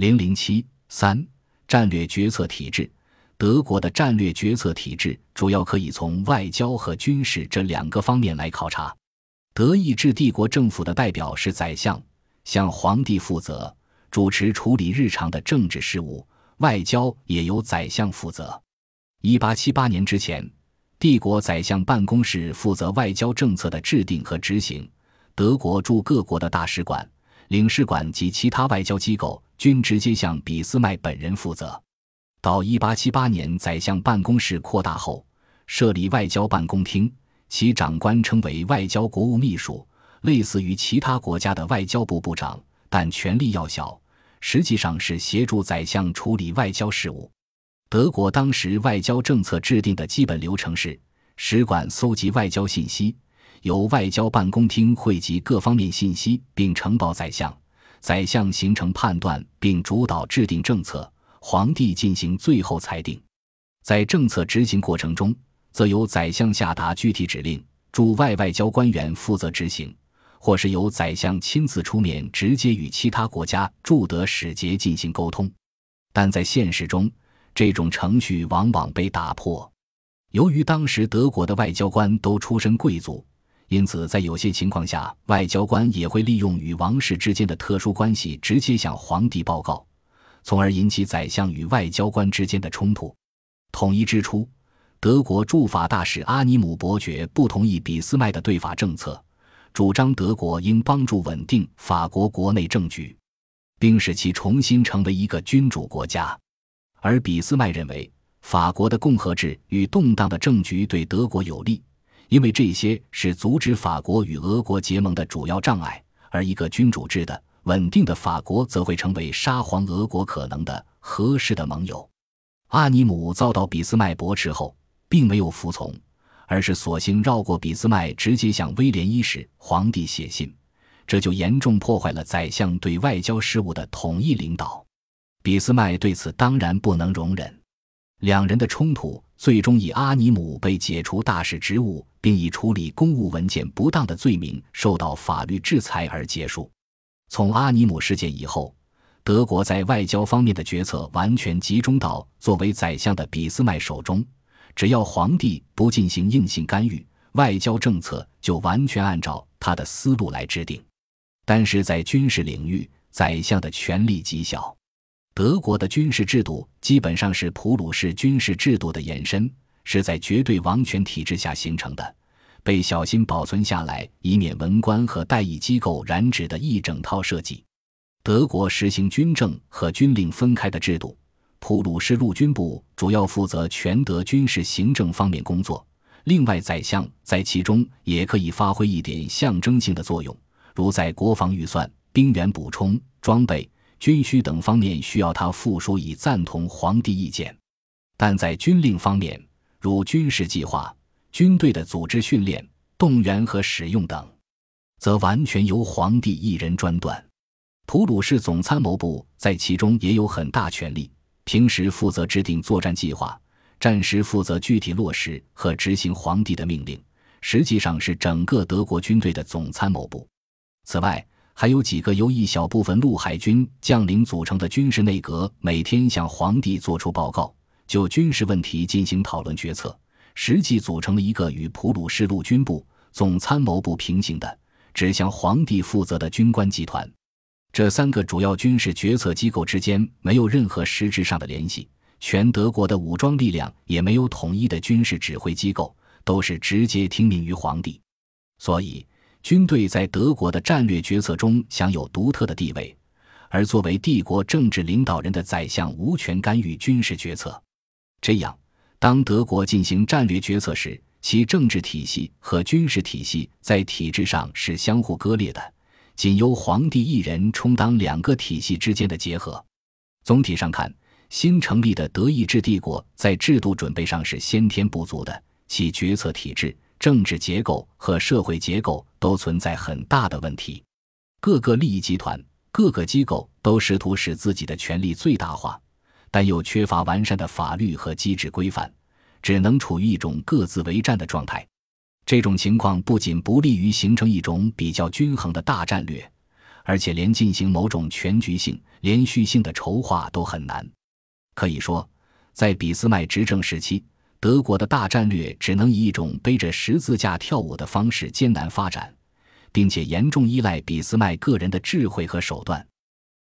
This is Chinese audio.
零零七三战略决策体制。德国的战略决策体制主要可以从外交和军事这两个方面来考察。德意志帝国政府的代表是宰相，向皇帝负责，主持处理日常的政治事务，外交也由宰相负责。一八七八年之前，帝国宰相办公室负责外交政策的制定和执行，德国驻各国的大使馆、领事馆及其他外交机构均直接向俾斯麦本人负责。到一八七八年，宰相办公室扩大后，设立外交办公厅，其长官称为外交国务秘书，类似于其他国家的外交部部长，但权力要小，实际上是协助宰相处理外交事务。德国当时外交政策制定的基本流程是：使馆搜集外交信息，由外交办公厅汇集各方面信息，并呈报宰相，宰相形成判断并主导制定政策。皇帝进行最后裁定，在政策执行过程中，则由宰相下达具体指令，驻外外交官员负责执行，或是由宰相亲自出面，直接与其他国家驻德使节进行沟通。但在现实中，这种程序往往被打破。由于当时德国的外交官都出身贵族，因此在有些情况下，外交官也会利用与王室之间的特殊关系，直接向皇帝报告。从而引起宰相与外交官之间的冲突。统一之初，德国驻法大使阿尼姆伯爵不同意俾斯麦的对法政策，主张德国应帮助稳定法国国内政局，并使其重新成为一个君主国家。而俾斯麦认为，法国的共和制与动荡的政局对德国有利，因为这些是阻止法国与俄国结盟的主要障碍，而一个君主制的。稳定的法国则会成为沙皇俄国可能的合适的盟友。阿尼姆遭到俾斯麦驳斥后，并没有服从，而是索性绕过俾斯麦，直接向威廉一世皇帝写信，这就严重破坏了宰相对外交事务的统一领导。俾斯麦对此当然不能容忍，两人的冲突最终以阿尼姆被解除大使职务，并以处理公务文件不当的罪名受到法律制裁而结束。从阿尼姆事件以后，德国在外交方面的决策完全集中到作为宰相的俾斯麦手中。只要皇帝不进行硬性干预，外交政策就完全按照他的思路来制定。但是在军事领域，宰相的权力极小。德国的军事制度基本上是普鲁士军事制度的延伸，是在绝对王权体制下形成的。被小心保存下来，以免文官和代议机构染指的一整套设计。德国实行军政和军令分开的制度，普鲁士陆军部主要负责全德军事行政方面工作，另外宰相在其中也可以发挥一点象征性的作用，如在国防预算、兵员补充、装备、军需等方面需要他附书以赞同皇帝意见。但在军令方面，如军事计划。军队的组织、训练、动员和使用等，则完全由皇帝一人专断。普鲁士总参谋部在其中也有很大权力，平时负责制定作战计划，战时负责具体落实和执行皇帝的命令，实际上是整个德国军队的总参谋部。此外，还有几个由一小部分陆海军将领组成的军事内阁，每天向皇帝作出报告，就军事问题进行讨论决策。实际组成了一个与普鲁士陆军部总参谋部平行的、只向皇帝负责的军官集团。这三个主要军事决策机构之间没有任何实质上的联系，全德国的武装力量也没有统一的军事指挥机构，都是直接听命于皇帝。所以，军队在德国的战略决策中享有独特的地位，而作为帝国政治领导人的宰相无权干预军事决策。这样。当德国进行战略决策时，其政治体系和军事体系在体制上是相互割裂的，仅由皇帝一人充当两个体系之间的结合。总体上看，新成立的德意志帝国在制度准备上是先天不足的，其决策体制、政治结构和社会结构都存在很大的问题。各个利益集团、各个机构都试图使自己的权力最大化。但又缺乏完善的法律和机制规范，只能处于一种各自为战的状态。这种情况不仅不利于形成一种比较均衡的大战略，而且连进行某种全局性、连续性的筹划都很难。可以说，在俾斯麦执政时期，德国的大战略只能以一种背着十字架跳舞的方式艰难发展，并且严重依赖俾斯麦个人的智慧和手段。